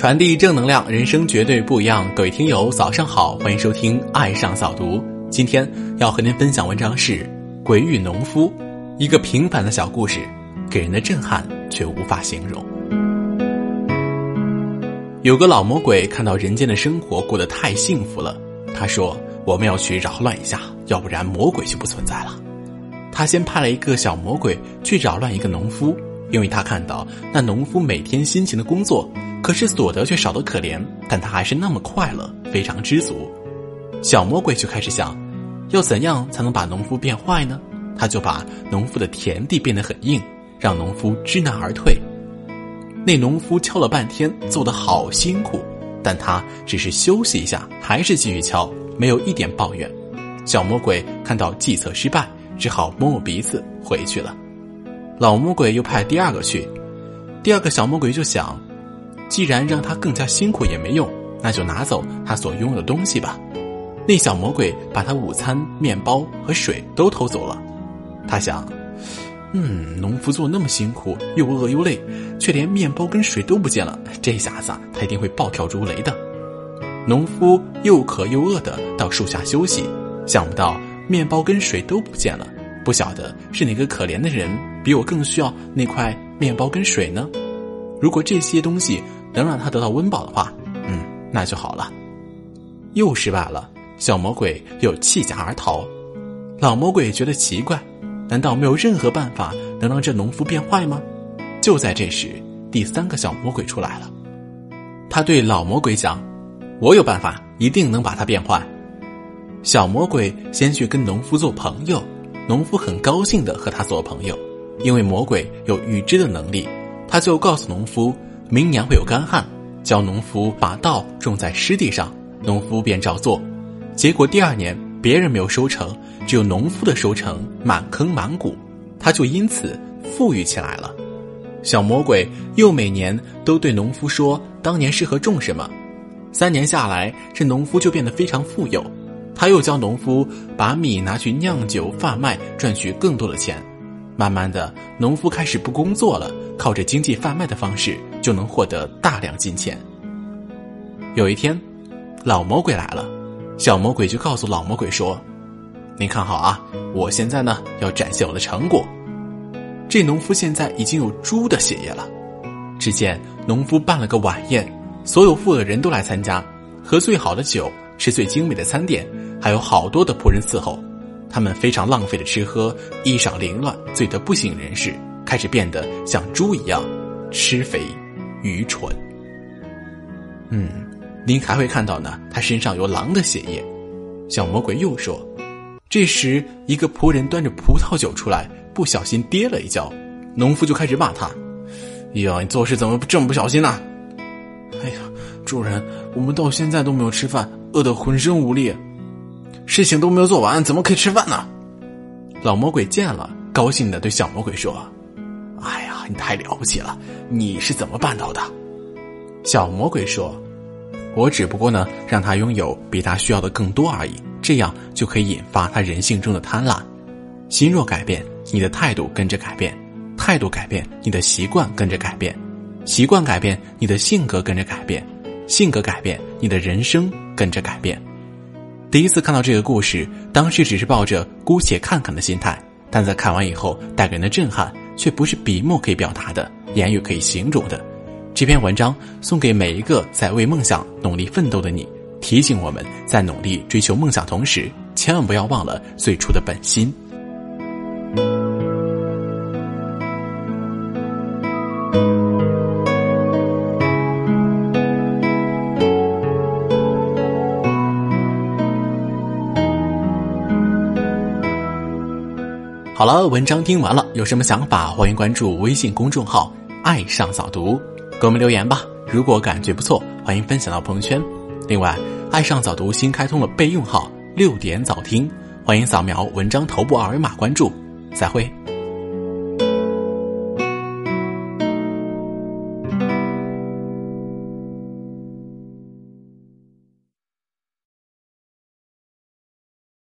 传递正能量，人生绝对不一样。各位听友，早上好，欢迎收听《爱上早读》。今天要和您分享文章是《鬼与农夫》，一个平凡的小故事，给人的震撼却无法形容。有个老魔鬼看到人间的生活过得太幸福了，他说：“我们要去扰乱一下，要不然魔鬼就不存在了。”他先派了一个小魔鬼去扰乱一个农夫，因为他看到那农夫每天辛勤的工作。可是所得却少得可怜，但他还是那么快乐，非常知足。小魔鬼就开始想，要怎样才能把农夫变坏呢？他就把农夫的田地变得很硬，让农夫知难而退。那农夫敲了半天，做得好辛苦，但他只是休息一下，还是继续敲，没有一点抱怨。小魔鬼看到计策失败，只好摸摸鼻子回去了。老魔鬼又派第二个去，第二个小魔鬼就想。既然让他更加辛苦也没用，那就拿走他所拥有的东西吧。那小魔鬼把他午餐、面包和水都偷走了。他想，嗯，农夫做那么辛苦，又饿又累，却连面包跟水都不见了，这下子他一定会暴跳如雷的。农夫又渴又饿的到树下休息，想不到面包跟水都不见了，不晓得是哪个可怜的人比我更需要那块面包跟水呢？如果这些东西。能让他得到温饱的话，嗯，那就好了。又失败了，小魔鬼又弃家而逃。老魔鬼觉得奇怪，难道没有任何办法能让这农夫变坏吗？就在这时，第三个小魔鬼出来了。他对老魔鬼讲：“我有办法，一定能把他变坏。”小魔鬼先去跟农夫做朋友，农夫很高兴的和他做朋友，因为魔鬼有预知的能力，他就告诉农夫。明年会有干旱，教农夫把稻种在湿地上，农夫便照做。结果第二年别人没有收成，只有农夫的收成满坑满谷，他就因此富裕起来了。小魔鬼又每年都对农夫说当年适合种什么，三年下来，这农夫就变得非常富有。他又教农夫把米拿去酿酒贩卖，赚取更多的钱。慢慢的，农夫开始不工作了，靠着经济贩卖的方式就能获得大量金钱。有一天，老魔鬼来了，小魔鬼就告诉老魔鬼说：“您看好啊，我现在呢要展现我的成果。这农夫现在已经有猪的血液了。”只见农夫办了个晚宴，所有富的人都来参加，喝最好的酒，吃最精美的餐点，还有好多的仆人伺候。他们非常浪费的吃喝，衣裳凌乱，醉得不省人事，开始变得像猪一样，吃肥，愚蠢。嗯，您还会看到呢，他身上有狼的血液。小魔鬼又说。这时，一个仆人端着葡萄酒出来，不小心跌了一跤，农夫就开始骂他：“呀，你做事怎么这么不小心呢？”“哎呀，主人，我们到现在都没有吃饭，饿得浑身无力。”事情都没有做完，怎么可以吃饭呢？老魔鬼见了，高兴的对小魔鬼说：“哎呀，你太了不起了！你是怎么办到的？”小魔鬼说：“我只不过呢，让他拥有比他需要的更多而已，这样就可以引发他人性中的贪婪。心若改变，你的态度跟着改变；态度改变，你的习惯跟着改变；习惯改变，你的性格跟着改变；性格改变，你的人生跟着改变。”第一次看到这个故事，当时只是抱着姑且看看的心态，但在看完以后带给人的震撼，却不是笔墨可以表达的，言语可以形容的。这篇文章送给每一个在为梦想努力奋斗的你，提醒我们在努力追求梦想同时，千万不要忘了最初的本心。好了，文章听完了，有什么想法，欢迎关注微信公众号“爱上早读”，给我们留言吧。如果感觉不错，欢迎分享到朋友圈。另外，爱上早读新开通了备用号“六点早听”，欢迎扫描文章头部二维码关注。再会。